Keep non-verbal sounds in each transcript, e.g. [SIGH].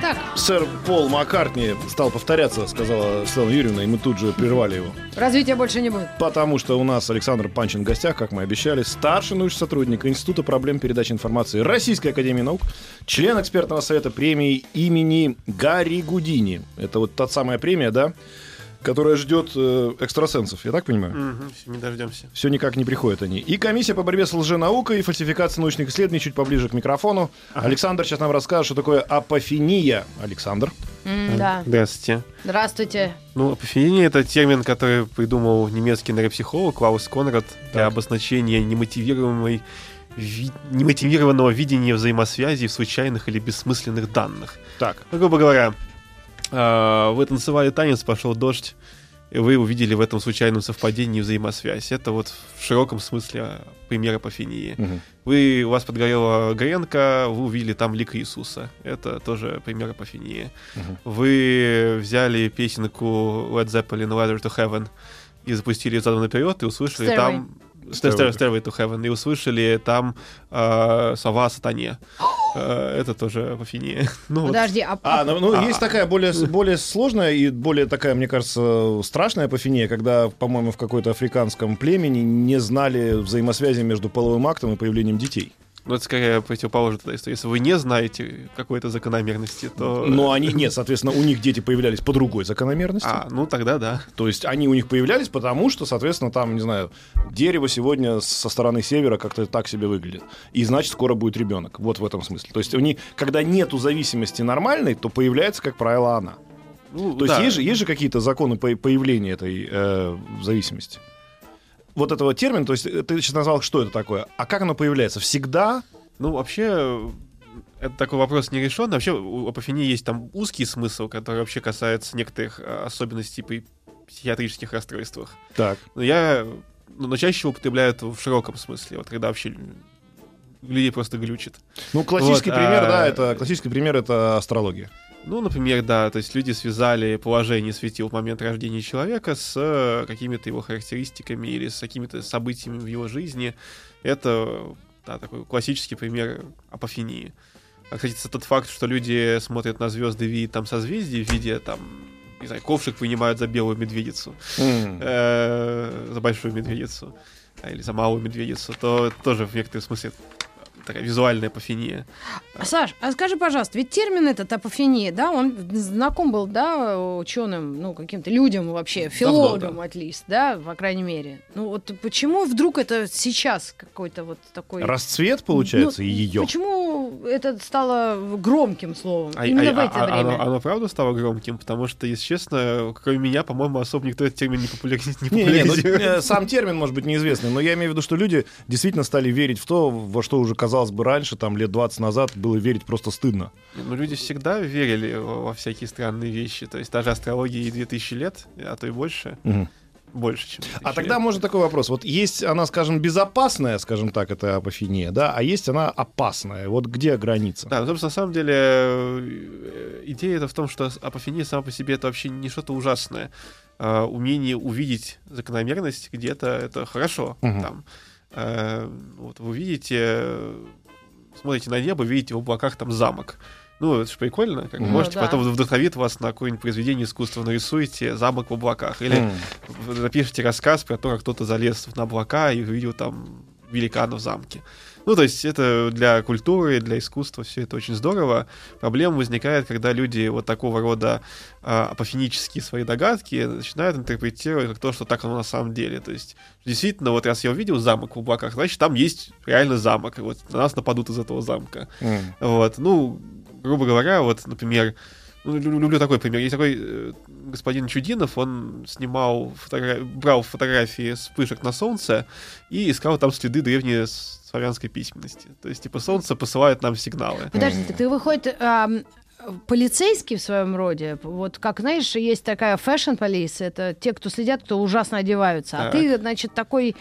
так. Сэр Пол Маккартни стал повторяться, сказала Светлана Юрьевна, и мы тут же прервали его. Развития больше не будет. Потому что у нас Александр Панчин в гостях, как мы обещали, старший научный сотрудник Института проблем передачи информации Российской Академии Наук, член экспертного совета премии имени Гарри Гудини. Это вот та самая премия, да, которая ждет э, экстрасенсов, я так понимаю? Всё, не дождемся. Все никак не приходят они. И комиссия по борьбе с лженаукой и фальсификацией научных исследований чуть поближе к микрофону. Александр сейчас нам расскажет, что такое апофения. Александр. М, Да. Здравствуйте. Здравствуйте. Ну, апофения — это термин, который придумал немецкий нейропсихолог Клаус Конрад для Так. обозначения немотивируемой ви- немотивированного видения взаимосвязи в случайных или бессмысленных данных. Так. Ну, грубо говоря, вы танцевали танец, пошел дождь, и вы увидели в этом случайном совпадении взаимосвязь. Это вот в широком смысле а, пример апофении. Мгм. Вы, у вас подгорела гренка, вы увидели там лик Иисуса. Это тоже пример апофении. Мгм. Вы взяли песенку Led Zeppelin Ladder to Heaven и запустили ее задом наперед и услышали Stairway. там... Stairway. Stairway. To Heaven. И услышали там э, сова о сатане. [GASPS] Э, это тоже апофения. [LAUGHS] Ну, вот. Подожди, а, А, а- ну, ну, А. есть такая более, более сложная и более такая, мне кажется, страшная апофения, когда, по-моему, в какой-то африканском племени не знали взаимосвязи между половым актом и появлением детей. Ну, это скорее противоположная эта история. Если вы не знаете какой-то закономерности, то... Но они, нет, соответственно, у них дети появлялись по другой закономерности. А, ну тогда да. То есть они у них появлялись, потому что, соответственно, там, не знаю, дерево сегодня со стороны севера как-то так себе выглядит. И значит, скоро будет ребенок. Вот в этом смысле. То есть они, когда нету зависимости нормальной, то появляется, как правило, она. Ну, То есть да. есть же, есть же какие-то законы по- появления этой э, зависимости? Вот этого термина, то есть э, ты сейчас назвал, что это такое, а как оно появляется? Всегда? Ну, вообще, это такой вопрос нерешенный. Вообще, у апофении есть там узкий смысл, который вообще касается некоторых э, особенностей при психиатрических расстройствах. Так. Но я, ну, но чаще употребляю это в широком смысле, вот когда вообще людей просто глючит. Ну, классический Вот, пример, а- да, это классический пример это астрология. Ну, например, да, то есть люди связали положение светил в момент рождения человека с э, какими-то его характеристиками или с какими-то событиями в его жизни. Это да, такой классический пример апофении. А, кстати, тот факт, что люди смотрят на звезды, видят там созвездия, видя там, не знаю, ковшик вынимают за белую медведицу, э, за большую медведицу, или за малую медведицу, то тоже в некотором смысле такая визуальная апофения. Саш, а скажи, пожалуйста, ведь термин этот апофения, да, он знаком был, да, ученым, ну, каким-то людям вообще, филологам, отлист, да, по крайней мере. Ну, вот почему вдруг это сейчас какой-то вот такой... Расцвет, получается, Ну, ее. Почему это стало громким словом? А- Именно а- в эти а- время. Оно, оно правда стало громким, потому что, если честно, кроме меня, по-моему, особо никто этот термин не, популяри- не Не, не, ну, популяризирует. э, сам термин может быть неизвестный, но я имею в виду, что люди действительно стали верить в то, во что уже казалось бы раньше, там лет 20 назад было верить просто стыдно. Ну, люди всегда верили во, всякие странные вещи. То есть даже астрологии 2000 лет, а то и больше. Больше, чем 2000 А тогда лет. можно такой вопрос. Вот есть она, скажем, безопасная, скажем так, это апофения, да, а есть она опасная. Вот где граница? Да, ну, собственно, на самом деле э, идея это в том, что апофения сама по себе это вообще не что-то ужасное. А, умение увидеть закономерность где-то это хорошо. Мгм. Там. Э, вот вы видите, смотрите на небо, видите в облаках там замок. Ну, это же прикольно. Как, Мгм. Можете Ну да. потом вдохновит вас на какое-нибудь произведение искусства, нарисуете замок в облаках. Или вы напишите рассказ про то, как кто-то залез на облака и увидел там великана в замке. Ну, то есть это для культуры, для искусства все это очень здорово. Проблема возникает, когда люди вот такого рода а, апофенические свои догадки начинают интерпретировать как то, что так оно на самом деле. То есть действительно, вот раз я увидел замок в облаках, значит, там есть реально замок, и вот на нас нападут из этого замка. М. Вот, ну, грубо говоря, вот, например, ну, лю- люблю такой пример. Есть такой э, господин Чудинов, он снимал, фотогра- брал фотографии вспышек на солнце и искал там следы древней славянской письменности. То есть, типа, солнце посылает нам сигналы. Подожди, так ты выходит, полицейский в своем роде. Вот как, знаешь, есть такая fashion police, это те, кто следят, кто ужасно одеваются. А Так. ты, значит, такой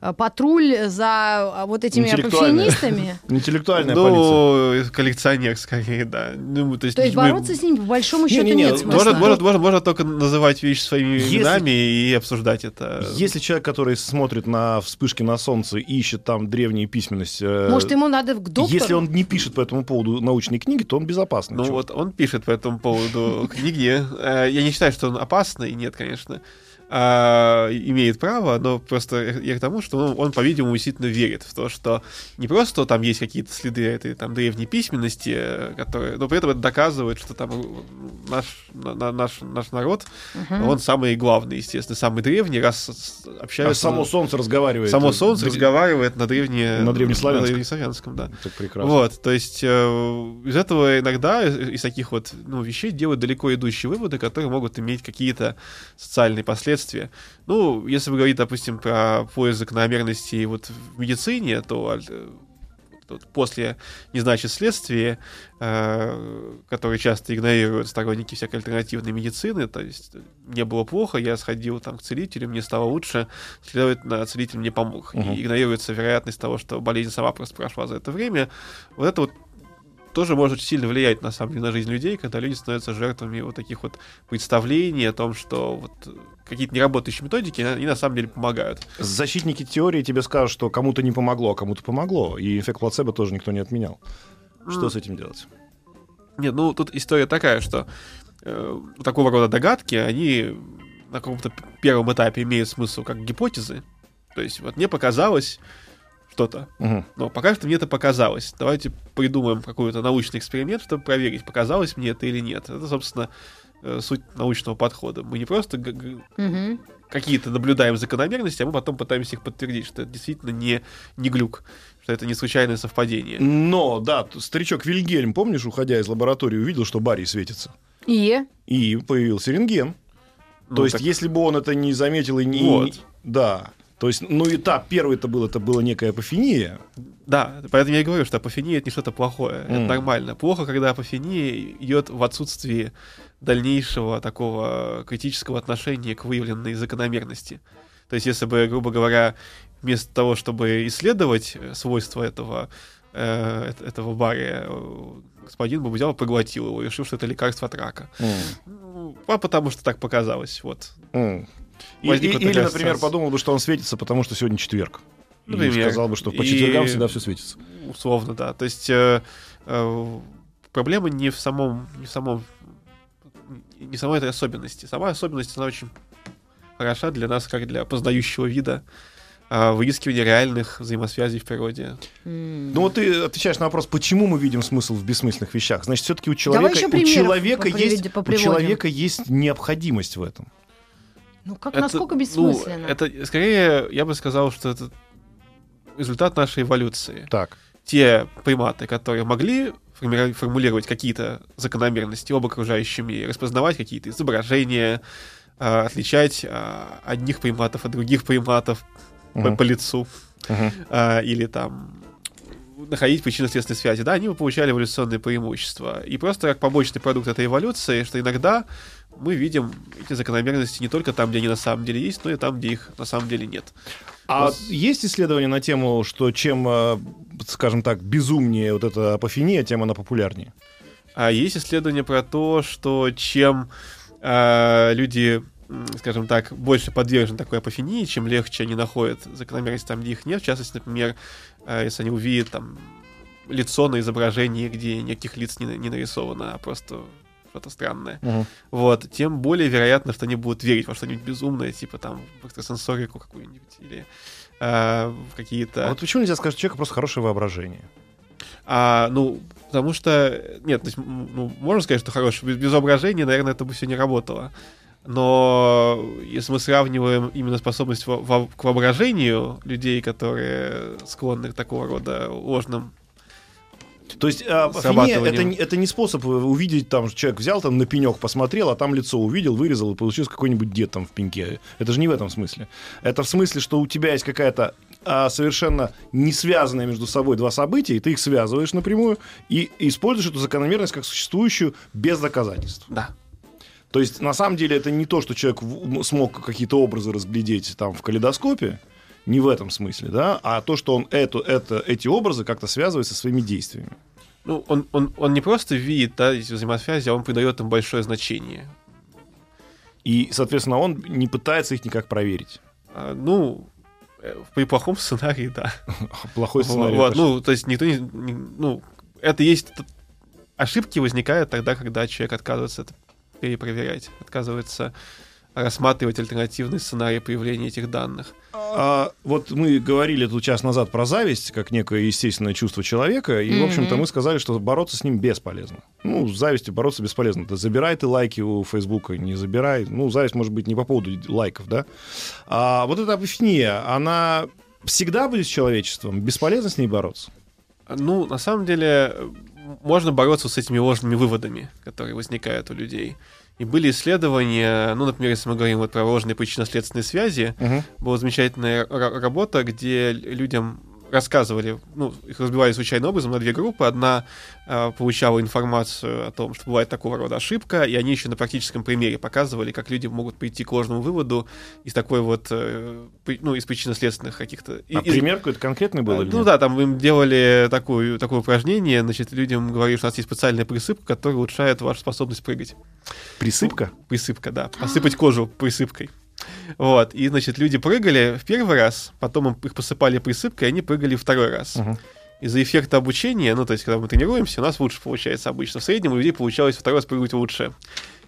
э, патруль за а, вот этими апофенистами. [LAUGHS] Интеллектуальная полиция. Ну, коллекционер скорее, да. Ну, то есть, То есть мы- бороться с ними по большому счету Не-не-не, нет смысла. Можно, можно, можно, можно только называть вещи своими Если- именами и обсуждать это. Если человек, который смотрит на вспышки на солнце и ищет там древние письменность, э, Может, ему надо к доктору? если он не пишет по этому поводу научные книги, то он безопасный. Ну чувак. Вот он пишет по этому поводу книги. Э, Я не считаю, что он опасный, нет, конечно. А, имеет право, но просто я к тому, что он, он, по-видимому, действительно верит в то, что не просто там есть какие-то следы этой там древней письменности, э, которые, но при этом это доказывает, что там э, наш, на- на- наш, наш народ, он самый главный, естественно, самый древний, раз с- А общаются... само солнце разговаривает. само солнце дре- разговаривает на древне... На древнеславянском. На древнеславянском, да. Так прекрасно. Вот, то есть э, из этого иногда, из, из таких вот ну, вещей делают далеко идущие выводы, которые могут иметь какие-то социальные последствия. Ну, если вы говорите, допустим, про поиск закономерностей вот в медицине, то э, после не значит следствие, э, которые часто игнорируют сторонники всякой альтернативной медицины, то есть э, мне было плохо, я сходил там к целителю, мне стало лучше, следовательно, целитель мне помог. Мгм. И игнорируется вероятность того, что болезнь сама просто прошла за это время. Вот это вот тоже может сильно влиять на самом деле на жизнь людей, когда люди становятся жертвами вот таких вот представлений о том, что вот какие-то неработающие методики, они на самом деле помогают. Защитники теории тебе скажут, что кому-то не помогло, а кому-то помогло. И эффект плацебо тоже никто не отменял. Что М. с этим делать? Нет, ну тут история такая, что э, такого рода догадки, они на каком-то первом этапе имеют смысл как гипотезы. То есть вот мне показалось что-то, Мгм. но пока что мне это показалось. Давайте придумаем какой-то научный эксперимент, чтобы проверить, показалось мне это или нет. Это, собственно, э, суть научного подхода. Мы не просто Мгм. какие-то наблюдаем закономерности, а мы потом пытаемся их подтвердить, что это действительно не, не глюк, что это не случайное совпадение. Но, да, старичок Вильгельм, помнишь, уходя из лаборатории, увидел, что барий светится. И? И появился рентген. Ну, То есть, так- если бы он это не заметил и не... Вот. Да. То есть, ну, этап первый это был, это была некая апофения. Да, поэтому я и говорю, что апофения это не что-то плохое, это М. нормально. Плохо, когда апофения идет в отсутствии дальнейшего такого критического отношения к выявленной закономерности. То есть, если бы, грубо говоря, вместо того, чтобы исследовать э, свойства этого, э, эт- этого бария, э, господин бы взял и проглотил его решил, что это лекарство от рака. Ну, А потому что так показалось, вот. М. И- и- или, например, ассоциация. подумал бы, что он светится, потому что сегодня четверг. И Например. сказал бы, что по И- четвергам всегда все светится. Условно, да. То есть э, э, проблема не в самом, не в самом, не в самой этой особенности. Сама особенность, она очень хороша для нас, как для познающего вида, э, выискивания реальных взаимосвязей в природе. Ну вот ты отвечаешь на вопрос, почему мы видим смысл в бессмысленных вещах. Значит, все-таки у человека, у человека, есть, у человека есть необходимость в этом. Ну как, Это, насколько ну, бессмысленно? это скорее, я бы сказал, что это результат нашей эволюции. Так. Те приматы, которые могли формулировать какие-то закономерности об окружающем мире, распознавать какие-то изображения, а, отличать а, одних приматов от других приматов по, Мгм. по лицу, а, или там находить причинно-следственные связи, да, они бы получали эволюционные преимущества. И просто как побочный продукт этой эволюции, что иногда мы видим эти закономерности не только там, где они на самом деле есть, но и там, где их на самом деле нет. А Вот. есть исследования на тему, что чем, э, скажем так, безумнее вот эта апофения, тем она популярнее? А есть исследования про то, что чем а, люди, скажем так, больше подвержены такой апофении, чем легче они находят закономерности там, где их нет. В частности, например, а, если они увидят там лицо на изображении, где никаких лиц не, не нарисовано, а просто что-то странное. Вот, тем более вероятно, что они будут верить во что-нибудь безумное, типа там в экстрасенсорику какую-нибудь или а, в какие-то... А вот почему нельзя сказать, что у человека просто хорошее воображение? А, ну, потому что, нет, то есть, ну, можно сказать, что хорошее. Без, без воображения, наверное, это бы все не работало. Но если мы сравниваем именно способность во- во- к воображению людей, которые склонны к такого рода ложным То есть а, это, не- это не способ э, увидеть, там, человек взял там на пенек, посмотрел, а там лицо увидел, вырезал, и получился какой-нибудь дед там в пеньке. Это же не в этом смысле. Это в смысле, что у тебя есть какая-то а, совершенно не связанные между собой два события, и ты их связываешь напрямую и используешь эту закономерность как существующую без доказательств. Да. То есть, на самом деле, это не то, что человек в- смог какие-то образы разглядеть там в калейдоскопе, не в этом смысле, да, а то, что он эту, это, эти образы как-то связывает со своими действиями. Ну, он, он, он не просто видит да, эти взаимосвязи, а он придает им большое значение. И, соответственно, он не пытается их никак проверить. А, ну, э, при плохом сценарии, да. [LAUGHS] Плохой сценарий. Вот, ну, то есть никто не, не- Ну, это есть... Ошибки возникают тогда, когда человек отказывается это перепроверять, отказывается рассматривать альтернативный сценарий появления этих данных. А, вот мы говорили тут час назад про зависть, как некое естественное чувство человека, и, в общем-то, мы сказали, что бороться с ним бесполезно. Ну, с завистью бороться бесполезно. Да забирай ты лайки у Фейсбука, не забирай. Ну, зависть может быть не по поводу лайков, да? А вот эта апофения, она всегда будет с человечеством? Бесполезно с ней бороться? Ну, на самом деле, можно бороться с этими ложными выводами, которые возникают у людей. И были исследования, ну, например, если мы говорим вот про ложные причинно-следственные связи, была замечательная ра- работа, где людям рассказывали, ну, их разбивали случайным образом на две группы. Одна э, получала информацию о том, что бывает такого рода ошибка, и они еще на практическом примере показывали, как люди могут прийти к ложному выводу из такой вот, э, при- ну, из причинно-следственных каких-то... А из- пример какой-то конкретный был? а, или Ну да, там им делали такую, такое упражнение, значит, людям говорили, что у нас есть специальная присыпка, которая улучшает вашу способность прыгать. Присыпка? Присыпка, да. Посыпать кожу присыпкой. Вот, и, значит, люди прыгали в первый раз, потом им- их посыпали присыпкой, и они прыгали второй раз. Из-за эффекта обучения, ну, то есть, когда мы тренируемся, у нас лучше получается обычно. В среднем у людей получалось второй раз прыгать лучше.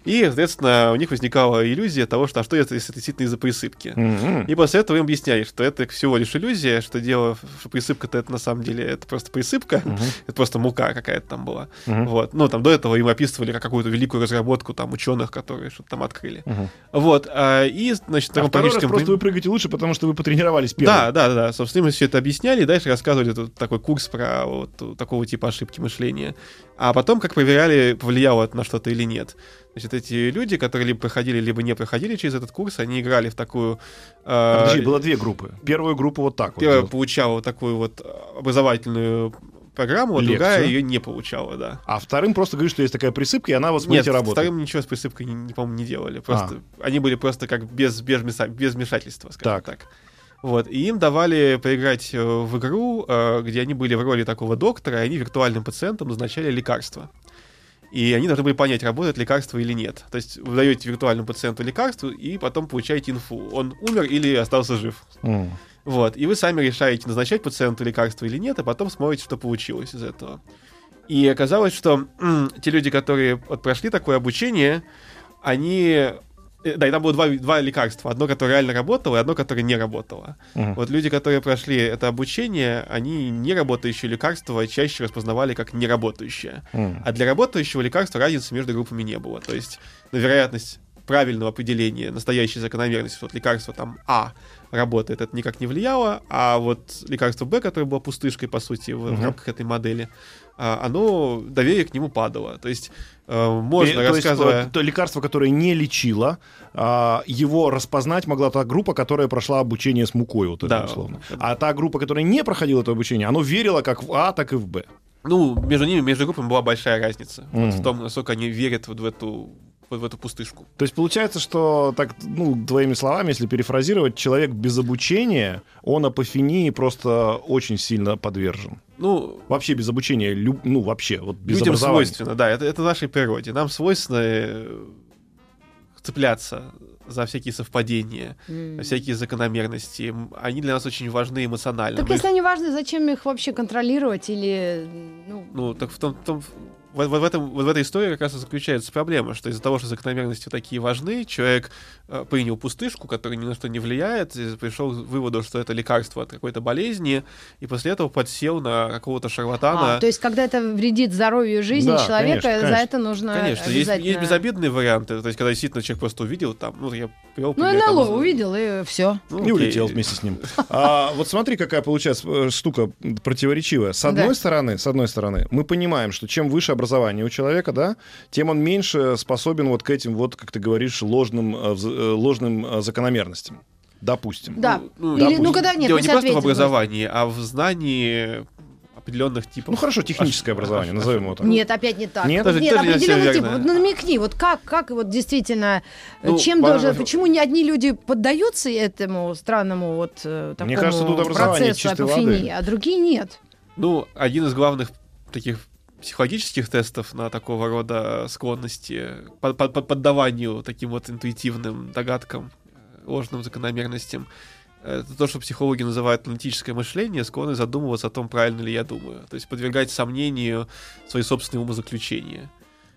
И, соответственно, у них возникала иллюзия того, что а что это, если это действительно из-за присыпки. Мгм. И после этого им объясняли, что это всего лишь иллюзия, что дело, что присыпка-то это на самом деле это просто присыпка, Мгм. [LAUGHS] это просто мука какая-то там была. Мгм. Вот. Ну, там до этого им описывали как какую-то великую разработку там ученых, которые что-то там открыли. Мгм. Вот. а, и, значит, А второй раз просто вы прыгаете лучше, потому что вы потренировались первым. Да, да, да. Собственно, им все это объясняли, и дальше рассказывали тут такой курс про вот такого типа ошибки мышления. А потом, как проверяли, повлияло это на что-то или нет. Значит, эти люди, которые либо проходили, либо не проходили через этот курс, они играли в такую... э, Подожди, было две группы. Первую группу вот так вот. Первая получала вот такую вот образовательную программу, а Лекцию. другая ее не получала, да. А вторым просто говорит, что есть такая присыпка, и она вот Нет, смотрите работает. вторым ничего с присыпкой, не, не, по-моему, не делали. Просто А. они были просто как без, без, без вмешательства, скажем Так. так. Вот, и им давали поиграть э, в игру, э, где они были в роли такого доктора, и они виртуальным пациентам назначали лекарства. И они должны были понять, работает лекарство или нет. То есть вы даете виртуальному пациенту лекарство, и потом получаете инфу, он умер или остался жив. М. Вот, и вы сами решаете, назначать пациенту лекарство или нет, а потом смотрите, что получилось из этого. И оказалось, что м, те люди, которые вот прошли такое обучение, они... э, Да, и там было два, два лекарства. Одно, которое реально работало, и одно, которое не работало. Мгм. Вот люди, которые прошли это обучение, они не работающие лекарства чаще распознавали как неработающее. М. А для работающего лекарства разницы между группами не было. То есть на вероятность правильного определения настоящей закономерности, что вот лекарство там А работает, это никак не влияло, а вот лекарство Б, которое было пустышкой, по сути, в, в Мгм. рамках этой модели, оно, доверие к нему падало. То есть э, можно, И, то есть, рассказывая... э, то лекарство, которое не лечило, а, его распознать могла та группа, которая прошла обучение с мукой, вот это Да. условно. А та группа, которая не проходила это обучение, оно верила как в А, так и в Б. Ну, между ними, между группами была большая разница. Вот Мгм. в том, насколько они верят вот в эту, вот в эту пустышку. То есть получается, что, так, ну, твоими словами, если перефразировать, человек без обучения, он апофении просто очень сильно подвержен. Ну, Вообще без обучения, люб- ну, вообще, вот без людям образования. свойственно, да, это, это нашей природе. Нам свойственно э, цепляться за всякие совпадения, за всякие закономерности. Они для нас очень важны эмоционально. Так Мы если они важны, зачем их вообще контролировать или... Ну, Ну, так в том, в том- в, в- в этом, вот в этой истории как раз и заключается проблема, что из-за того, что закономерности такие важны, человек э, принял пустышку, которая ни на что не влияет, и пришел к выводу, что это лекарство от какой-то болезни, и после этого подсел на какого-то шарлатана. а, то есть, когда это вредит здоровью жизни Да, человека, конечно, за конечно. это нужно Конечно, есть, обязательно... есть безобидные варианты. То есть, когда действительно человек просто увидел, там, ну, я привел Ну, пример, там, НЛО з- увидел, и все. ну, И окей. улетел вместе с ним. А, вот смотри, какая получается э, штука противоречивая. С одной Да. стороны, с одной стороны, мы понимаем, что чем выше образование у человека, да, тем он меньше способен вот к этим вот, как ты говоришь, ложным, э, э, ложным э, закономерностям. Допустим. Да. Ну, Или, допустим. ну, когда нет, Дело не просто в образовании, а в знании определенных типов. Ну хорошо, техническое образование, назовем его так. Нет, опять не так. Нет? Тоже- Нет, определенный тип. Вот намекни, вот как, как вот действительно, Ну, чем по- должен, почему не одни люди поддаются этому странному вот такому Мне кажется, тут образование процессу чистой апофении, воды. а другие нет? Ну, один из главных таких психологических тестов на такого рода склонности по, по- по поддаванию таким вот интуитивным догадкам, э, ложным закономерностям, э, это то, что психологи называют аналитическое мышление, склонность задумываться о том, правильно ли я думаю. То есть подвергать сомнению свои собственные умозаключения.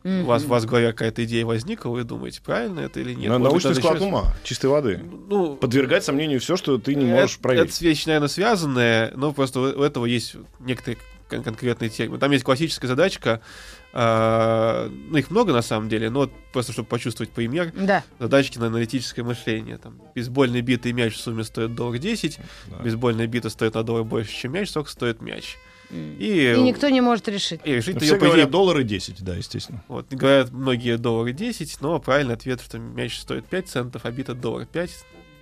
У вас, у вас в голове какая-то идея возникла, вы думаете, правильно это или нет? На- Научный склад еще- ума, чистой воды. Ну, Подвергать сомнению все, что ты не можешь это, проверить. Это вещь, наверное, связанная, но просто у этого есть некоторые кон- конкретные термины. Там есть классическая задачка, а, ну, их много на самом деле, но вот просто чтобы почувствовать пример, Да. задачки на аналитическое мышление. Там, бейсбольный бит и мяч в сумме стоят доллар 10, Да. бейсбольная бита стоит на доллар больше, чем мяч, сколько стоит мяч. И, И никто не может решить. и решить Ну, Все по идее, говорят доллары 10, да, естественно. вот, говорят многие доллары 10, но правильный ответ, что мяч стоит 5 центов, а бита доллар 5,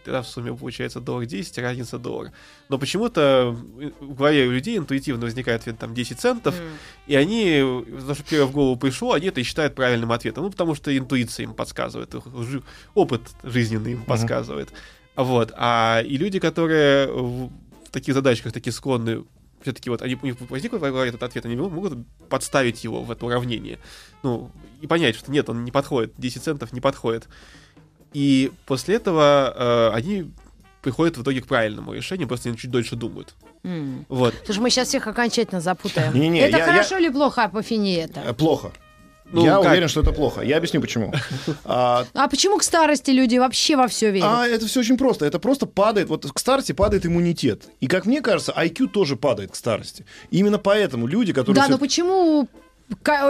тогда в сумме получается доллар 10, разница доллар. Но почему-то в голове у людей интуитивно возникает ответ там 10 центов, М. и они, то, что первое в голову пришло, они это и считают правильным ответом. Ну, потому что интуиция им подсказывает, их жи- опыт жизненный им подсказывает. Вот. А и люди, которые в, таких задачках такие склонны все-таки вот они, у них возник этот ответ, они могут подставить его в это уравнение. Ну, и понять, что нет, он не подходит, 10 центов не подходит. И после этого э, они приходят в итоге к правильному решению, просто они чуть дольше думают. М. Вот. Слушай, мы сейчас всех окончательно запутаем. Не-не, это я- хорошо или плохо апофения это? Э, Плохо. Ну, Я как? уверен, что это плохо. Я объясню почему. [LAUGHS] А, А почему к старости люди вообще во все верят? А это все очень просто. Это просто падает. Вот к старости падает иммунитет. И как мне кажется, IQ тоже падает к старости. Именно поэтому люди, которые... да, всё- но почему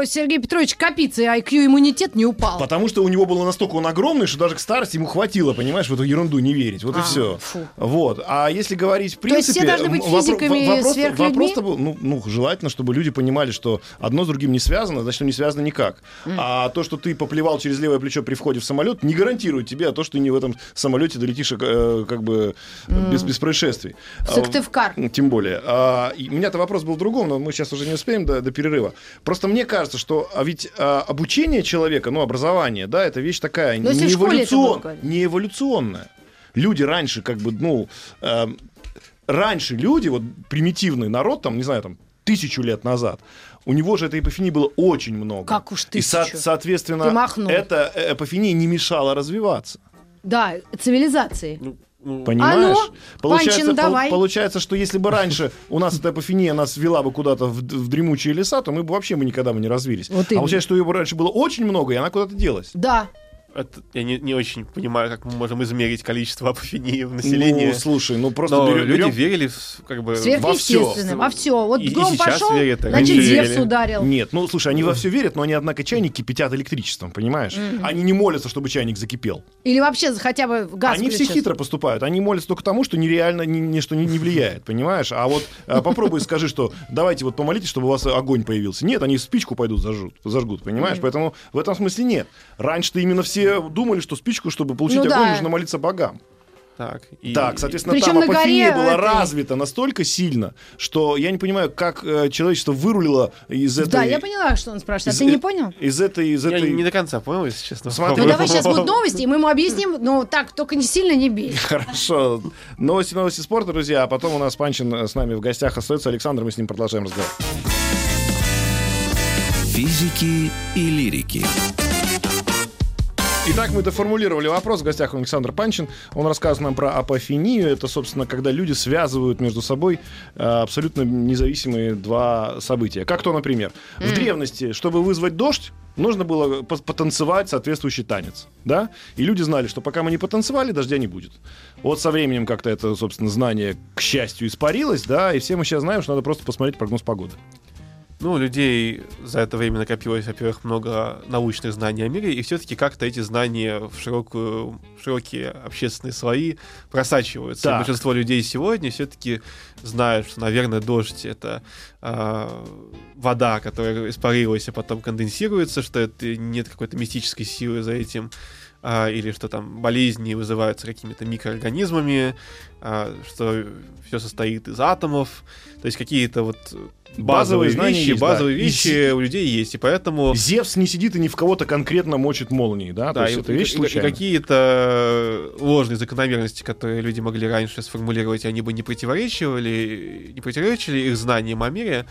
Сергей Петрович Капицы IQ иммунитет не упал? Потому что у него было настолько он огромный, что даже к старости ему хватило, понимаешь, в эту ерунду не верить. Вот и А, все. фу. Вот. А если говорить в То есть принципе... все должны быть физиками, вопрос, сверхлюдьми? вопрос-то был, ну, ну, желательно, чтобы люди понимали, что одно с другим не связано, значит, не связано никак. А то, что ты поплевал через левое плечо при входе в самолет, не гарантирует тебе, а то, что ты не в этом самолете долетишь э, как бы без, без происшествий. Сыктывкар. А, Тем более. А, и у меня-то вопрос был в другом, но мы сейчас уже не успеем до, до перерыва. Просто мне кажется, что а ведь а, обучение человека, ну, образование, да, это вещь такая Но если не, эволюцион- не эволюционная. Люди раньше, как бы, ну, эм, раньше люди, вот примитивный народ, там, не знаю, там, тысячу лет назад, у него же этой эпофении было очень много. Как уж И, со- тысячу. соответственно, эта э, эпофения не мешала развиваться. Да, цивилизации. Ну, ну, Понимаешь? А ну, Панчин, давай. получается, что если бы раньше у нас эта эпофения нас вела бы куда-то в, в дремучие леса, то мы бы вообще бы никогда бы не развились. Вот а именно. получается, что ее раньше было очень много, и она куда-то делась. Да. Это- я не, не очень понимаю, как мы можем измерить количество апофении в населении. Ну, слушай, ну просто Но берем- люди берем- верили в, как бы... Сверхъестественно. Во все. Вот И- и гром сейчас пошел, верят, значит, Зевс ударил. Нет, ну слушай, они во все верят, но они, однако, чайник кипятят электричеством, понимаешь? Они не молятся, чтобы чайник закипел. Или вообще хотя бы газ они все включился. хитро поступают. Они молятся только тому, что нереально ни, ничто не, не влияет, понимаешь? А вот а, попробуй скажи, что давайте вот помолитесь, чтобы у вас огонь появился. Нет, они спичку пойдут зажгут, зажгут понимаешь? Поэтому в этом смысле нет. Раньше-то именно все думали, что спичку, чтобы получить Ну огонь, да. нужно молиться богам. Так, и- Так, соответственно, Причем там на апофения горе была этой- развита настолько сильно, что я не понимаю, как э, человечество вырулило из этой... Да, я поняла, что он спрашивает. А из ты э- не понял? Из этой... Из Я этой... не до конца понял, если честно. Смотри. Ну давай сейчас будут новости, и мы ему объясним. Ну так, только не сильно не бей. [LAUGHS] Хорошо. Новости, новости спорта, друзья. А потом у нас Панчин э, с нами в гостях остается. Александр, мы с ним продолжаем разговор. Физики и лирики. Итак, мы доформулировали вопрос. В гостях Александр Панчин. Он рассказывает нам про апофению. Это, собственно, когда люди связывают между собой э, абсолютно независимые два события. Как то, например, в древности, чтобы вызвать дождь, нужно было по- потанцевать соответствующий танец. Да? И люди знали, что пока мы не потанцевали, дождя не будет. Вот со временем как-то это, собственно, знание, к счастью, испарилось, да, и все мы сейчас знаем, что надо просто посмотреть прогноз погоды. Ну, людей за это время накопилось, во-первых, много научных знаний о мире, и все-таки как-то эти знания в, широкую, в широкие общественные слои просачиваются. И Так. большинство людей сегодня все-таки знают, что, наверное, дождь — это а, вода, которая испарилась, а потом конденсируется, что это нет какой-то мистической силы за этим, а, или что там болезни вызываются какими-то микроорганизмами, а, что все состоит из атомов, то есть какие-то вот Базовые базовые, знания вещи, есть, да. базовые И вещи у людей есть, и поэтому Зевс не сидит и ни в кого-то конкретно мочит молнией, да? То да, есть и, это вещь и- и какие-то ложные закономерности, которые люди могли раньше сформулировать, они бы не противоречивали, не противоречили их знаниям о мире,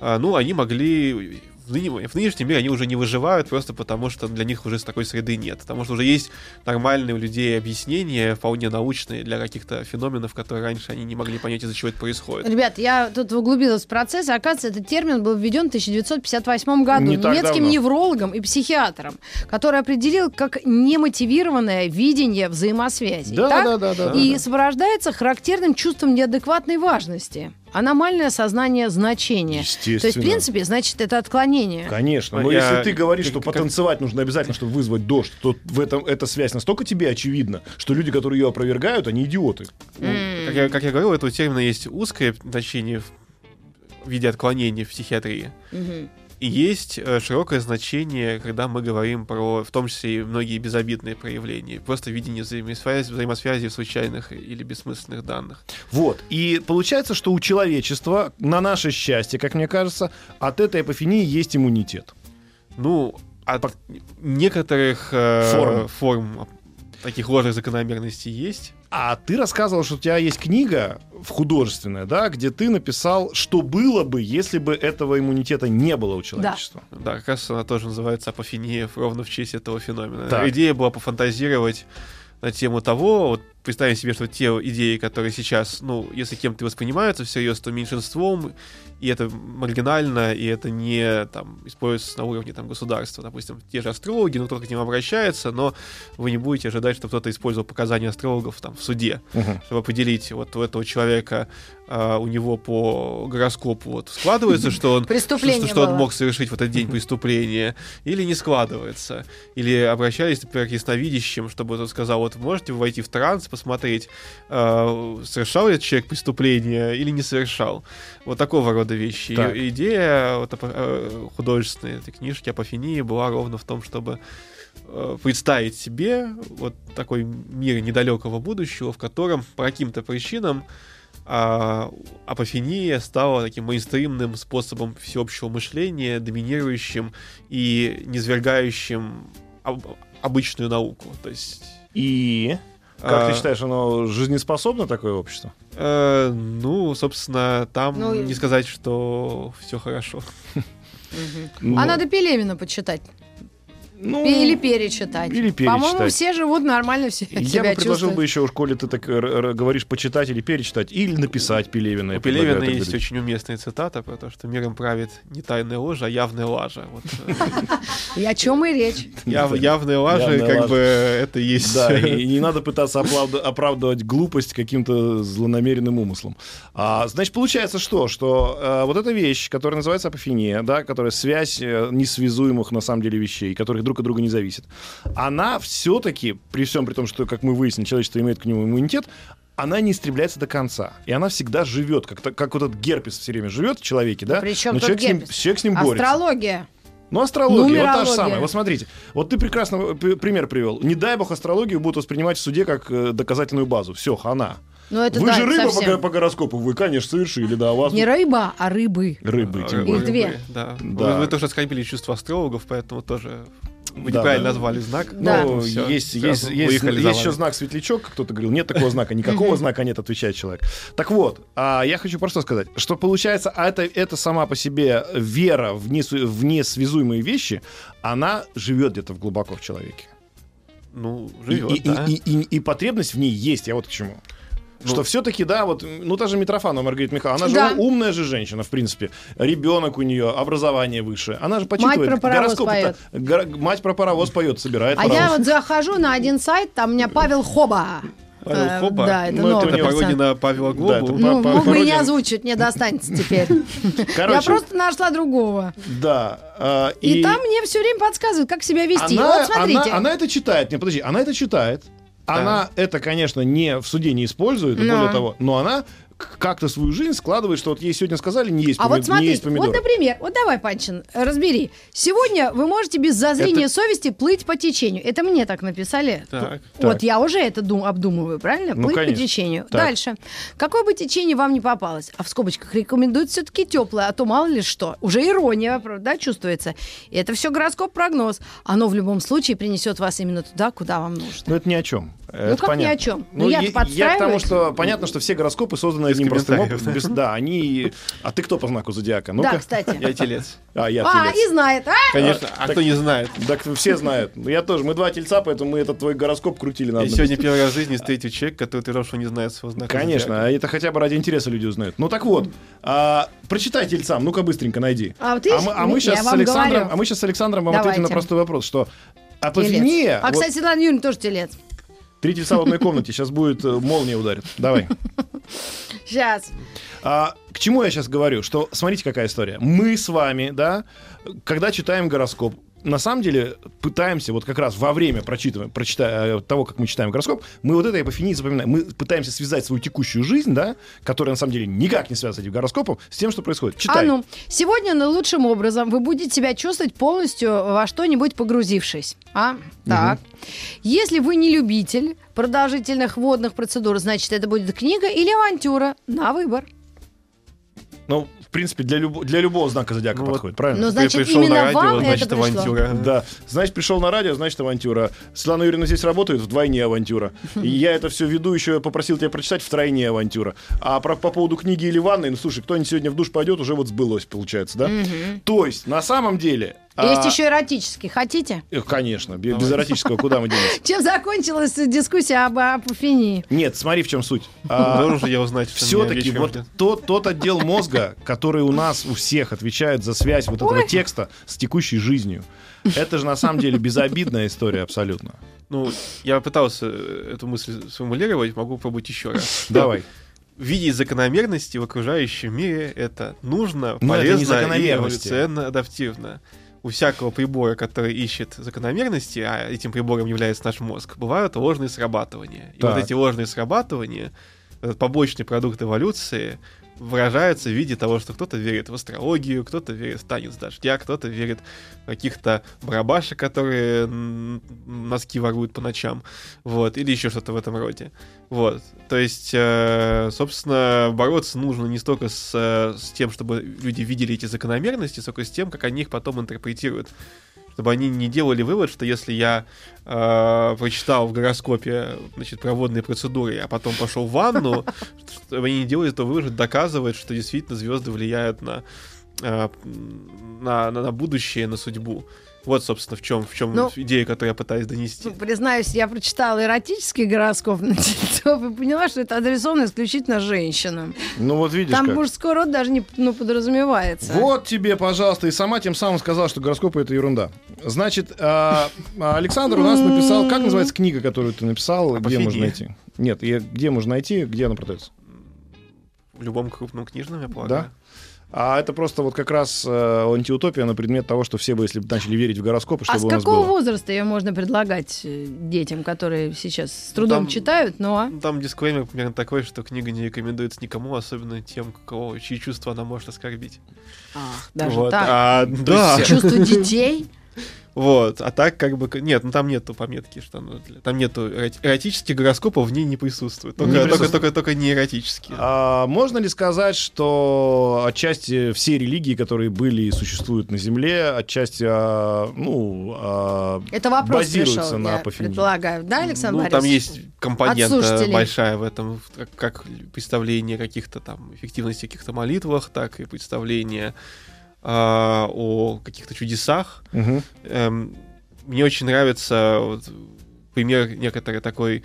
а, ну, они могли в, ныне- в нынешнем мире они уже не выживают просто потому, что для них уже такой среды нет. Потому что уже есть нормальные у людей объяснения, вполне научные для каких-то феноменов, которые раньше они не могли понять, из-за чего это происходит. Ребят, я тут углубилась в процесс, и оказывается, этот термин был введен в 1958 году Не немецким давно. неврологом и психиатром, который определил как немотивированное видение взаимосвязи. Да, Так? да, да, да, И да. сопровождается характерным чувством неадекватной важности. Аномальное сознание значения. Естественно. То есть, в принципе, значит, это отклонение. Конечно, но Я- если ты говоришь, что как- потанцевать нужно обязательно, чтобы вызвать дождь, то в этом эта связь настолько тебе очевидна, что люди, которые ее опровергают, они идиоты. Ну, как, я, как я говорил, у этого термина есть узкое значение в виде отклонений в психиатрии. Мгм. Есть э, широкое значение, когда мы говорим про, в том числе, и многие безобидные проявления. Просто видение взаимосвязи, взаимосвязи случайных или бессмысленных данных. Вот. И получается, что у человечества, на наше счастье, как мне кажется, от этой апофении есть иммунитет. Ну, от некоторых э, Форм. форм таких ложных закономерностей есть. А ты рассказывал, что у тебя есть книга в художественная, да, где ты написал, что было бы, если бы этого иммунитета не было у человечества. Да, как раз она тоже называется апофения, ровно в честь этого феномена. Так. Идея была пофантазировать на тему того, вот представим себе, что те идеи, которые сейчас, ну, если кем-то воспринимаются всерьез, то меньшинством, и это маргинально, и это не там используется на уровне там государства, допустим, те же астрологи, ну, кто-то к ним обращается, но вы не будете ожидать, что кто-то использовал показания астрологов там в суде, Мгм. чтобы определить вот у этого человека, а, у него по гороскопу вот складывается, что он что, что он мог совершить в этот день преступление, или не складывается. Или обращались, например, к ясновидящим, чтобы тот сказал, вот можете вы войти в транс, посмотреть, э, совершал ли человек преступление или не совершал. Вот такого рода вещи. Так. И идея вот, э, художественной этой книжки Апофении была ровно в том, чтобы э, представить себе вот такой мир недалекого будущего, в котором по каким-то причинам а, апофения стала таким мейнстримным способом всеобщего мышления, доминирующим и низвергающим об- обычную науку. То есть... И как а, ты считаешь, оно жизнеспособно такое общество? э, ну, собственно, там Ну, не сказать, что все хорошо. А надо Пелевина почитать. Ну, Или перечитать. или По-моему, перечитать. все живут нормально, все Я себя бы предложил чувствуют. бы еще, коли ты так говоришь, почитать или перечитать, или написать Пелевина. У Пелевина есть говорить. очень уместная цитата про то, что миром правит не тайная ложа, а явная лажа. Э, И о чем и речь. [LAUGHS] яв- Явная лажа, как бы это есть... Да, и не надо пытаться оправдывать глупость каким-то злонамеренным умыслом. А, значит, получается что? Что э, вот эта вещь, которая называется апофения, да, которая связь э, несвязуемых на самом деле вещей, которые друг от друга не зависят, она все-таки, при всем при том, что, как мы выяснили, человечество имеет к нему иммунитет, она не истребляется до конца. И она всегда живет, как, как вот этот герпес все время живет в человеке, да? Причем Но человек с, ним, человек с ним борется. Астрология. Ну, астрология, вот та же Нумерология. самая. Вот смотрите, вот ты прекрасно п- пример привел. Не дай бог астрологию будут воспринимать в суде как э, доказательную базу. Все, хана. Ну, это вы да, же рыба по, совсем. по гороскопу, вы, конечно, совершили, да, у вас Не рыба, а рыбы. рыбы, тем Э, более. Их две. Да. Да. Вы, вы тоже оскорбили чувство астрологов, поэтому тоже вы Да, неправильно да. назвали знак. Да. Ну, всё, есть, есть, есть, есть еще знак светлячок, кто-то говорил, нет такого знака, никакого знака нет, отвечает человек. Так вот, а, я хочу просто сказать, что получается, а это, это сама по себе вера в, несу- в несвязуемые вещи, она живет где-то в глубоко в человеке. Ну, И- живет, и, и- да. и- и- и потребность в ней есть, я вот к чему. Ну. Что все-таки, да, вот, ну, та же Митрофанова Маргарита Михайловна, она Да. же умная же женщина, в принципе. Ребенок у нее, образование выше. Она же почитывает. про паровоз гороскопы-то. Горо- Мать про паровоз поет, собирает А паровоз. я вот захожу на один сайт, там у меня Павел Хоба. Павел Э, Хоба? Да, это Ну, это пародия на Павела Да, это Глобу. Ну, По- мог бы и не пародия. озвучивать, не достанется теперь. [LAUGHS] Я Короче, просто нашла другого. да. а, И там мне все время подсказывают, как себя вести. Она, Вот смотрите. она, она это читает. Не, подожди, она это читает. Она это, конечно, не в суде не использует, и Но. более того, но она как-то свою жизнь складывает, что вот ей сегодня сказали, не есть, А помид- вот не смотри, есть помидоры. вот, например, вот давай, Панчин, разбери. Сегодня вы можете без зазрения совести плыть по течению. Это мне так написали. Так. Вот Так. я уже это дум- обдумываю, правильно? Ну, плыть конечно. по течению. Так. Дальше. Какое бы течение вам не попалось, а в скобочках рекомендуют все-таки теплое, а то мало ли что. Уже ирония, да, чувствуется. И это все гороскоп-прогноз. Оно в любом случае принесет вас именно туда, куда вам нужно. Ну, это ни о чем. Ну, как ни о чем? Ну, я-то я, я к тому, подстраиваюсь. что понятно, что все гороскопы созданы одним простым образом. без- да, они... А ты кто по знаку зодиака? Ну-ка. Да, кстати. Я телец. А, я А, телец. и знает, а? Конечно, а так- кто не знает? Так все знают. Ну, Я тоже. Мы два тельца, поэтому мы этот твой гороскоп крутили на Я сегодня первый раз в жизни встретил человека, который утверждал, что не знает своего знака. Конечно, зодиака. а это хотя бы ради интереса люди узнают. Ну так вот, а, прочитай тельцам, ну-ка быстренько найди. А вот ты- а мы, а мы я сейчас с Александром, говорю. а мы сейчас с Александром вам ответим на Давайте. простой вопрос, что Телец. апофения... А, вот кстати, Светлана Юрьевна тоже телец. Три тельца в одной комнате, сейчас будет э, молния ударит. Давай. Сейчас. А, к чему я сейчас говорю? Что смотрите, какая история. Мы с вами, да, когда читаем гороскоп, на самом деле пытаемся вот как раз во время прочитывания, прочитая, э, того, как мы читаем гороскоп, мы вот этой апофении запоминаем. Мы пытаемся связать свою текущую жизнь, да, которая на самом деле никак не связана с этим гороскопом, с тем, что происходит. Читай. А ну, сегодня наилучшим образом вы будете себя чувствовать полностью во что-нибудь погрузившись. А? Так. Если вы не любитель продолжительных водных процедур, значит, это будет книга или авантюра на выбор. Ну, в принципе, для, любо- для любого знака зодиака Ну вот. подходит, правильно? Ну, Ты значит, пришел на именно радио, вам значит, это пришло. авантюра. Да, значит, пришел на радио, значит, авантюра. Светлана Юрьевна здесь работает, вдвойне авантюра. И я это все веду, еще попросил тебя прочитать, втройне авантюра. А про, по поводу книги или ванны, ну, слушай, кто-нибудь сегодня в душ пойдет, уже вот сбылось, получается, да? То есть, на самом деле... Есть а, еще эротический. Хотите? э, Конечно, бе- без эротического куда мы денемся? [LAUGHS] Чем закончилась дискуссия об апофении? Нет, смотри, в чем суть. [LAUGHS] А, Должен же я узнать, все-таки вот тот, тот отдел мозга, который у нас у всех отвечает за связь вот этого текста с текущей жизнью, это же на самом деле безобидная история абсолютно. Ну, я пытался э, эту мысль сформулировать, могу пробовать еще раз. [LAUGHS] Давай. Видеть закономерности в окружающем мире это нужно, Но это не полезно и эволюционно адаптивно. У всякого прибора, который ищет закономерности, а этим прибором является наш мозг, бывают ложные срабатывания. И Так. вот эти ложные срабатывания, этот побочный продукт эволюции, выражаются в виде того, что кто-то верит в астрологию, кто-то верит в танец дождя, кто-то верит в каких-то барабашек, которые носки воруют по ночам, вот, или еще что-то в этом роде. Вот, то есть, э, собственно, бороться нужно не столько с, э, с тем, чтобы люди видели эти закономерности, сколько с тем, как они их потом интерпретируют. Чтобы они не делали вывод, что если я э, прочитал в гороскопе значит, проводные процедуры, а потом пошел в ванну, [LAUGHS] чтобы они не делали этого вывода, доказывает, что действительно звезды влияют на, э, на, на, на будущее, на судьбу. Вот, собственно, в чем, в чем Ну, идея, которую я пытаюсь донести. Ну, признаюсь, я прочитала эротический гороскоп [LAUGHS] на Тельцов и поняла, что это адресовано исключительно женщинам. Ну вот видишь Там как. мужской род даже не ну, подразумевается. Вот тебе, пожалуйста, и сама тем самым сказала, что гороскопы это ерунда. Значит, а, а, Александр у нас написал, как называется книга, которую ты написал, где Апофения. можно найти? Нет, где можно найти, где она продается? В любом крупном книжном, я полагаю. Да? А это просто вот как раз э, антиутопия на предмет того, что все бы, если бы начали верить в гороскопы, а чтобы с у нас какого было. возраста ее можно предлагать э, детям, которые сейчас с трудом Там- читают, но... Ну, Там дисклеймер примерно такой, что книга не рекомендуется никому, особенно тем, кого, чьи чувства она может оскорбить. Ах, даже вот. так. А, да. Чувство [LAUGHS] детей? Вот, а так как бы... Нет, ну там нету пометки, что оно для- Там нету эроти- эротических гороскопов, в ней не присутствует. Только, Не только, присутствует. только, только не эротические. А можно ли сказать, что отчасти все религии, которые были и существуют на Земле, отчасти, а, ну, а, Это вопрос базируются пришел, на я апофении? предполагаю. Да, Александр ну, там есть компонента большая в этом, как представление каких-то там эффективности каких-то молитвах, так и представление а, о каких-то чудесах. Мгм. Эм, мне очень нравится вот пример некоторый такой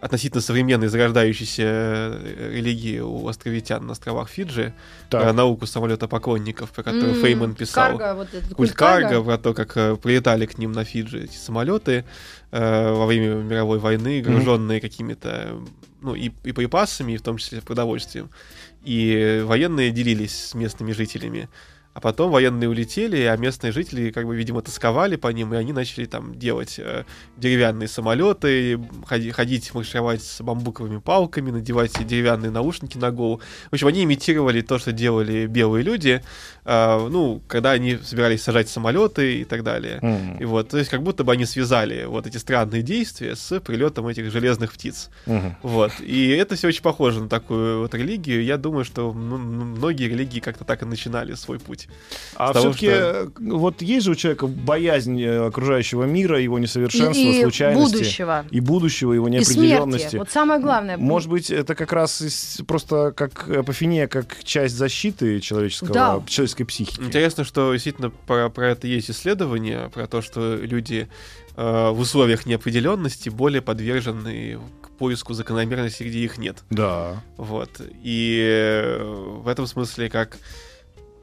относительно современной зарождающейся э, религии у островитян на островах Фиджи, Так. про науку самолета поклонников, про которую М, Фейман писал. Карго, вот этот Культ Карго, про то, как э, прилетали к ним на Фиджи эти самолеты э, во время мировой войны, груженные какими-то, ну, и, и припасами, и в том числе продовольствием. И военные делились с местными жителями. А потом военные улетели, а местные жители, как бы, видимо, тосковали по ним, и они начали там делать э, деревянные самолеты, ходи- ходить, маршировать с бамбуковыми палками, надевать деревянные наушники на голову. В общем, они имитировали то, что делали белые люди, э, ну, когда они собирались сажать самолеты и так далее. М, И вот, то есть как будто бы они связали вот эти странные действия с прилетом этих железных птиц. мгм. Вот. И это все очень похоже на такую вот религию. Я думаю, что ну, многие религии как-то так и начинали свой путь. А С того, все-таки вот есть же у человека боязнь э, окружающего мира, его несовершенства, и, и случайности. будущего. И будущего, его И неопределенности. смерти. Вот самое главное. Может быть, это как раз из- просто как апофения, как часть защиты человеческого, Да. человеческой психики. Интересно, что действительно про, про это есть исследования, про то, что люди э, в условиях неопределенности более подвержены к поиску закономерностей, где их нет. Да. Вот. И э, в этом смысле, как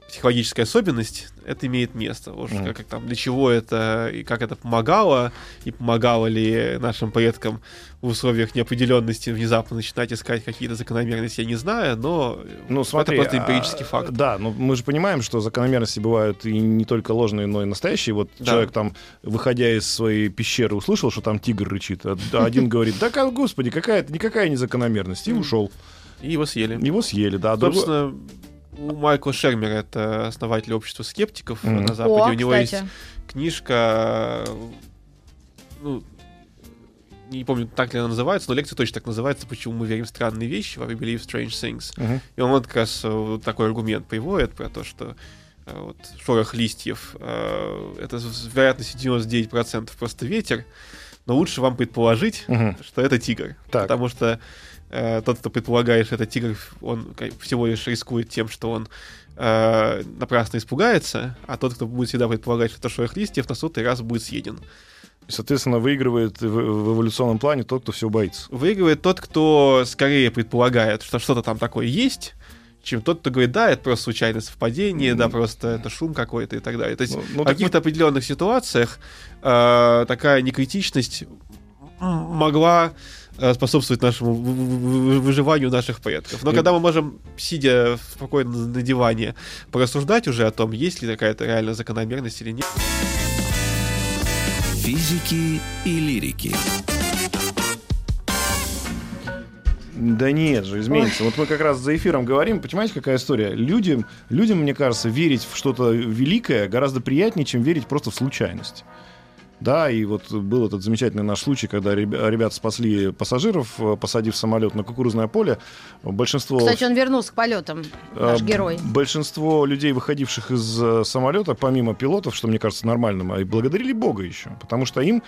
психологическая особенность, это имеет место. Уж Мгм. как, как там, для чего это и как это помогало, и помогало ли нашим предкам в условиях неопределенности внезапно начинать искать какие-то закономерности, я не знаю, но Ну, смотри, это просто а, эмпирический факт. Да, но мы же понимаем, что закономерности бывают и не только ложные, но и настоящие. Вот Да. человек там, выходя из своей пещеры, услышал, что там тигр рычит. а один [LAUGHS] говорит, да, господи, какая-то никакая не закономерность. И ушел. И его съели. Его съели, да. а другой- Собственно, у Майкла Шермера, это основатель общества скептиков Мгм. на Западе, О, у него есть книжка, ну, не помню, так ли она называется, но лекция точно так называется, почему мы верим в странные вещи, why we believe strange things. Мгм. И он вот как раз э, вот такой аргумент приводит про то, что э, вот шорох листьев э, это с вероятностью 99% просто ветер, но лучше вам предположить, Мгм. что это тигр. Так. Потому что э, тот, кто предполагает, что это тигр, он всего лишь рискует тем, что он э, напрасно испугается, а тот, кто будет всегда предполагать, что это шорох листьев, на сотый раз будет съеден. И, Соответственно, выигрывает в, в эволюционном плане тот, кто все боится. Выигрывает тот, кто скорее предполагает, что что-то там такое есть, чем тот, кто говорит, да, это просто случайное совпадение, да, просто это шум какой-то и так далее. То есть Ну, ну, в так каких-то определенных ситуациях э, такая некритичность могла э, способствовать нашему вы- вы- вы- выживанию наших предков. Но И- когда мы можем, сидя спокойно на диване, порассуждать уже о том, есть ли какая-то реальная закономерность или нет. Физики и лирики. Да нет же, изменится. Вот мы как раз за эфиром говорим, понимаете, какая история? Людям, людям, мне кажется, верить в что-то великое гораздо приятнее, чем верить просто в случайность. Да, и вот был этот замечательный наш случай, когда ребя- ребята спасли пассажиров, э, посадив самолет на кукурузное поле. Большинство... Кстати, он вернулся к полетам, наш Э, герой. Большинство людей, выходивших из э, самолета, помимо пилотов, что мне кажется нормальным, а и благодарили Бога еще. Потому что им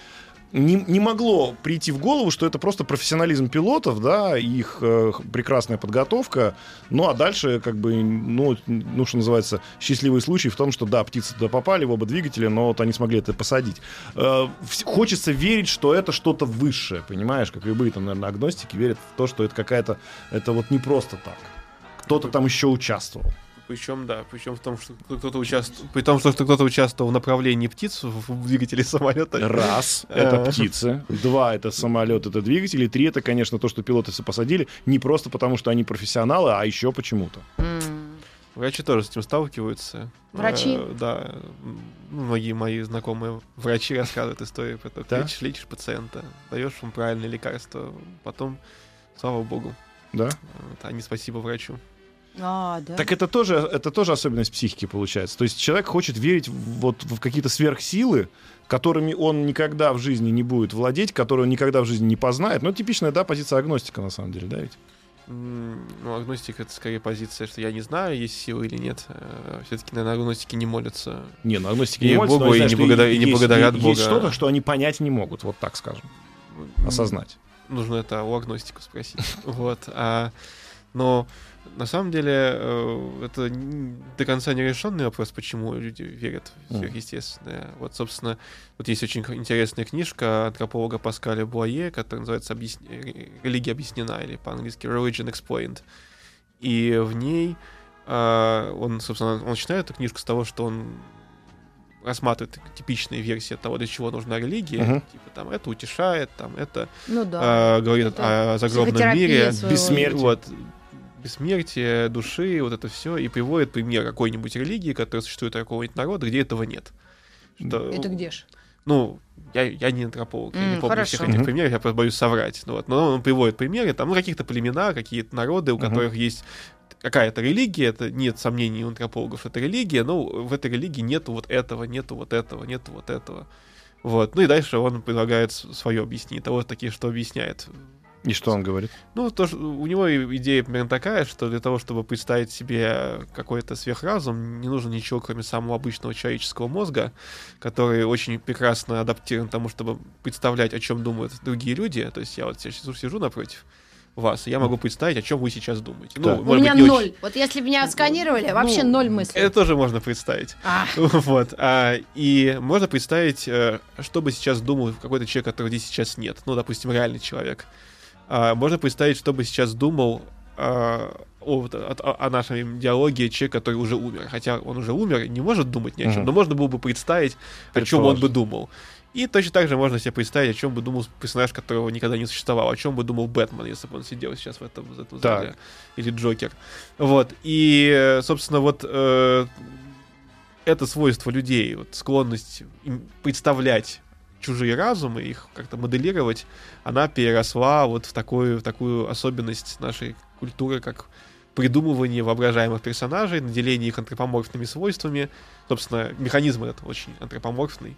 не, не могло прийти в голову, что это просто профессионализм пилотов, да, их э, прекрасная подготовка. Ну, а дальше, как бы, ну, ну, что называется, счастливый случай в том, что, да, птицы туда попали в оба двигателя, но вот они смогли это посадить. Э, хочется верить, что это что-то высшее, понимаешь, как любые, там, наверное, агностики верят в то, что это какая-то, это вот не просто так. Кто-то там еще участвовал. Причем, да, причем в том, что кто-то участвовал, при том, что кто-то участвовал в направлении птиц в двигателе самолета. Раз, [LAUGHS] это Э. птицы. Два, это самолет, это двигатель. И три, это, конечно, то, что пилоты все посадили. Не просто потому, что они профессионалы, а еще почему-то. Врачи тоже с этим сталкиваются. Врачи? Э, да. Многие мои знакомые врачи рассказывают истории про то, как Да? лечишь, лечишь пациента, даешь ему правильное лекарство, потом, слава богу, Да? вот, а не спасибо врачу. А, да. Так это тоже, это тоже особенность психики получается. То есть человек хочет верить в, вот, в какие-то сверхсилы, которыми он никогда в жизни не будет владеть, которые он никогда в жизни не познает. Ну, типичная, да, позиция агностика, на самом деле, да, ведь? Ну, агностик это скорее позиция, что я не знаю, есть силы или нет. Все-таки, наверное, агностики не молятся. Не, ну, агностики И не молятся, но Богу, они и знают, не что благодаря- и не есть- благодарят есть Бога. что-то, что они понять не могут, вот так скажем, осознать. Нужно это у агностиков спросить. [LAUGHS] Вот. А Но на самом деле э, это до конца не решенный вопрос, почему люди верят в сверхъестественное. Вот, собственно, вот есть очень интересная книжка антрополога Паскаля Буае, которая называется «Объяс- э, «Религия объяснена» или по-английски «Religion Explained». И в ней а, он, собственно, он начинает эту книжку с того, что он рассматривает типичные версии того, для чего нужна религия. Мгм. Типа там это утешает, там это Ну да. а, говорит Это о загробном мире. своего Бессмертие. Вот, бессмертие души, вот это все, и приводит пример какой-нибудь религии, которая существует у какого-нибудь народа, где этого нет. Что, Это где ж? Ну, я, я не антрополог, я не помню хорошо. всех этих Мгм. примеров, я просто боюсь соврать. Ну, вот, но он приводит примеры, там, ну, каких-то племена, какие-то народы, у Мгм. которых есть какая-то религия, это нет сомнений у антропологов, это религия, но в этой религии нету вот этого, нету вот этого, нету вот этого. Вот. Ну и дальше он предлагает свое объяснение, того такие, что объясняет И что он говорит? ну, то, что у него идея примерно такая, что для того, чтобы представить себе какой-то сверхразум, не нужно ничего, кроме самого обычного человеческого мозга, который очень прекрасно адаптирован к тому, чтобы представлять, о чем думают другие люди. То есть я вот сейчас сижу напротив вас, и я могу представить, о чем вы сейчас думаете. Так. Ну, У меня быть, ноль. очень- Вот если бы меня сканировали, вообще Ну, ноль мыслей. Это тоже можно представить. А, [LAUGHS] Вот. а, и можно представить, э, что бы сейчас думал какой-то человек, которого здесь сейчас нет. Ну, допустим, реальный человек. А, можно представить, что бы сейчас думал а, о, о, о- нашем диалоге человек, который уже умер. Хотя он уже умер не может думать ни о чем, Мгм. но можно было бы представить, о чем он бы думал. И точно так же можно себе представить, о чем бы думал персонаж, которого никогда не существовал, о чем бы думал Бэтмен, если бы он сидел сейчас в этом, в этом Так. зале. Или Джокер. Вот. И, собственно, вот э, это свойство людей, вот склонность представлять чужие разумы, их как-то моделировать, она переросла вот в такую, в такую особенность нашей культуры, как придумывание воображаемых персонажей, наделение их антропоморфными свойствами. Собственно, механизм этот очень антропоморфный.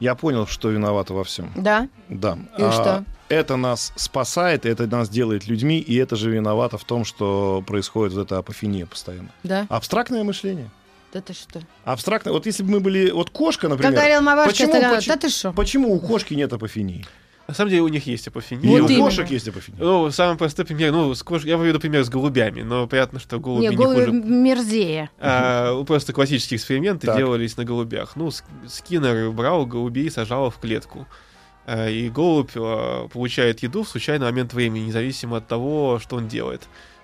Я понял, что виновато во всем. да? Да. И что? Это нас спасает, это нас делает людьми, и это же виновато в том, что происходит вот эта апофения постоянно. Да? Абстрактное мышление. Да ты что? Абстрактное. Вот если бы мы были... Вот кошка, Как например... говорил моя бабушка, почему- это- почему- да ты что? Почему у кошки нет апофении? На самом деле у них есть И апофения. Вот у именно. кошек есть апофения. Ну, самый простой пример, ну, с кош- я приведу пример с голубями, но понятно, что голуби Не, не, голуби хуже. мерзее. А, просто классические эксперименты Так. делались на голубях. Ну, Ск- Скиннер брал голубей, сажал в клетку. А, И голубь а, получает еду в случайный момент времени, независимо от того, что он делает.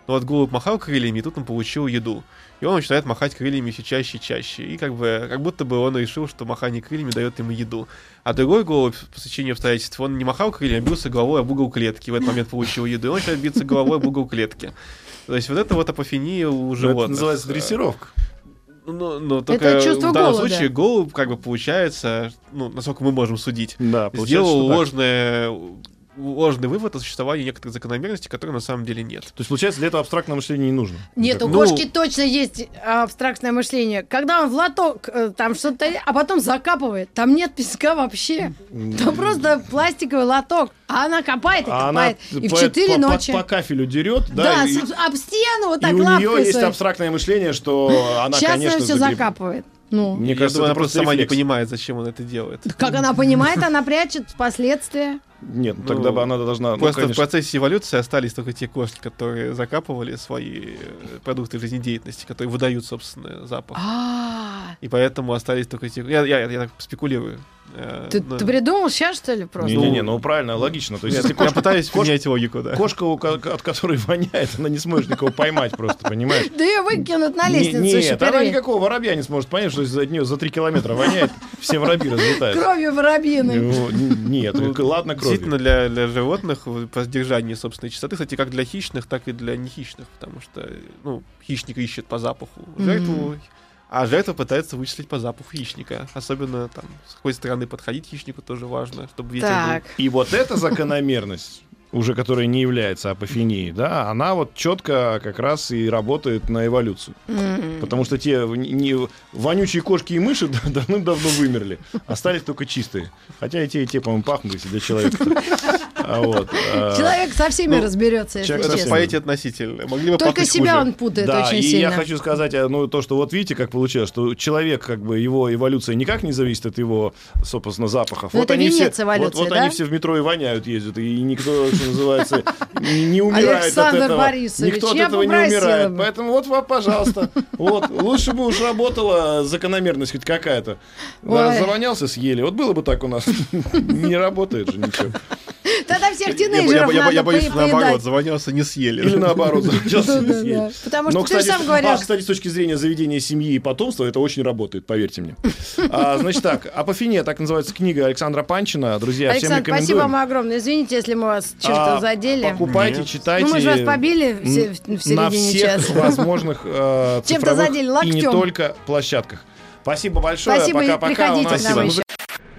Но вот голубь махал крыльями, и тут он получил еду. И он начинает махать крыльями все чаще и чаще. И как бы, как будто бы он решил, что махание крыльями дает ему еду. А другой голубь, по сечению обстоятельств, он не махал крыльями, а бился головой об угол клетки. В этот момент получил еду. И он начинает биться головой об угол клетки. То есть вот это вот апофения у Ну, животных. Это называется дрессировка. Ну, ну, только чувство в данном голода. случае голубь, как бы, получается, ну, насколько мы можем судить, Да, получается, сделал ложное, ложный вывод о существовании некоторых закономерностей, которые на самом деле нет. То есть, получается, для этого абстрактное мышление не нужно. Нет, у Ну- кошки точно есть абстрактное мышление. Когда он в лоток э, там что-то, а потом закапывает, там нет песка вообще. Там просто пластиковый лоток. А она копает и А она копает. И в по- 4 по, по- ночи. по кафелю дерет, да, Да, и, об стену вот и так у лапкой нее есть своей. абстрактное мышление, что она, Сейчас конечно, она все загреб- закапывает. Ну, Мне кажется, она просто сама не понимает, зачем он это делает. как она понимает, она прячет последствия. Нет, ну, Ну, тогда бы она должна... ну, Просто в конечно. процессе эволюции остались только те кошки, которые закапывали свои э, продукты жизнедеятельности, которые выдают, собственно, запах. А, И поэтому остались только те... Я, я, я так спекулирую. Э, ты, но- ты придумал сейчас, что ли, просто? Не-не-не, ну правильно, логично. То есть, если я пытаюсь кошка- менять логику, да. кошка, от которой воняет, она не сможет никого поймать просто, понимаешь? Да ее выкинут на лестницу Нет, она никакого воробья не сможет понять, что за нее за три километра воняет, все воробьи разлетаются. Кровью воробьиной. Ну, Нет, Ну, ладно, Действительно, для, для животных в- по содержанию собственной чистоты, кстати, как для хищных, так и для нехищных, потому что, ну, хищник ищет по запаху жертву, а жертва пытается вычислить по запаху хищника. Особенно там, с какой стороны подходить хищнику тоже важно, чтобы ветер Так. И вот эта закономерность, уже которая не является апофенией, да, она вот четко как раз и работает на эволюцию. М. Потому что те не, вонючие кошки и мыши [LAUGHS] давным-давно вымерли. Остались только чистые. Хотя и те, и те, по-моему, пахнут, если для человека. [LAUGHS] А вот, а, Человек со всеми ну, разберется, если человек Это честно. всеми. понятие относительное. Могли бы Только себя хуже. он путает Да, очень и сильно. я хочу сказать, а, ну, то, что вот видите, как получилось, что человек, как бы, его эволюция никак не зависит от его, собственно, запахов. Ну, это они все, вот, вот да? они все в метро и воняют, ездят, и никто, что называется, не [LAUGHS] умирает Александр от этого. Борисович, Никто от этого не умирает. бы. Поэтому вот, вам, пожалуйста, вот, лучше бы уж работала закономерность хоть какая-то. Да, завонялся, съели. Вот было бы так у нас. [LAUGHS] Не работает же ничего. Тогда всех тинейджеров я- я- боюсь, наоборот, завонялся, не съели. Или наоборот, [LAUGHS] завонялся, Да-да-да. съели. Потому что ты сам говоришь, а, кстати, с точки зрения заведения семьи и потомства, это очень работает, поверьте мне. А, значит так, «Апофения», так называется книга Александра Панчина. Друзья, всем Александр, спасибо вам огромное. Извините, если мы вас чем-то А, задели. Покупайте, читайте. Ну, мы же вас побили в, се- в на середине всех часа. [LAUGHS] возможных э, Чем-то цифровых и не только площадках. Спасибо большое. Спасибо, и Пока-пока. Приходите к нам еще.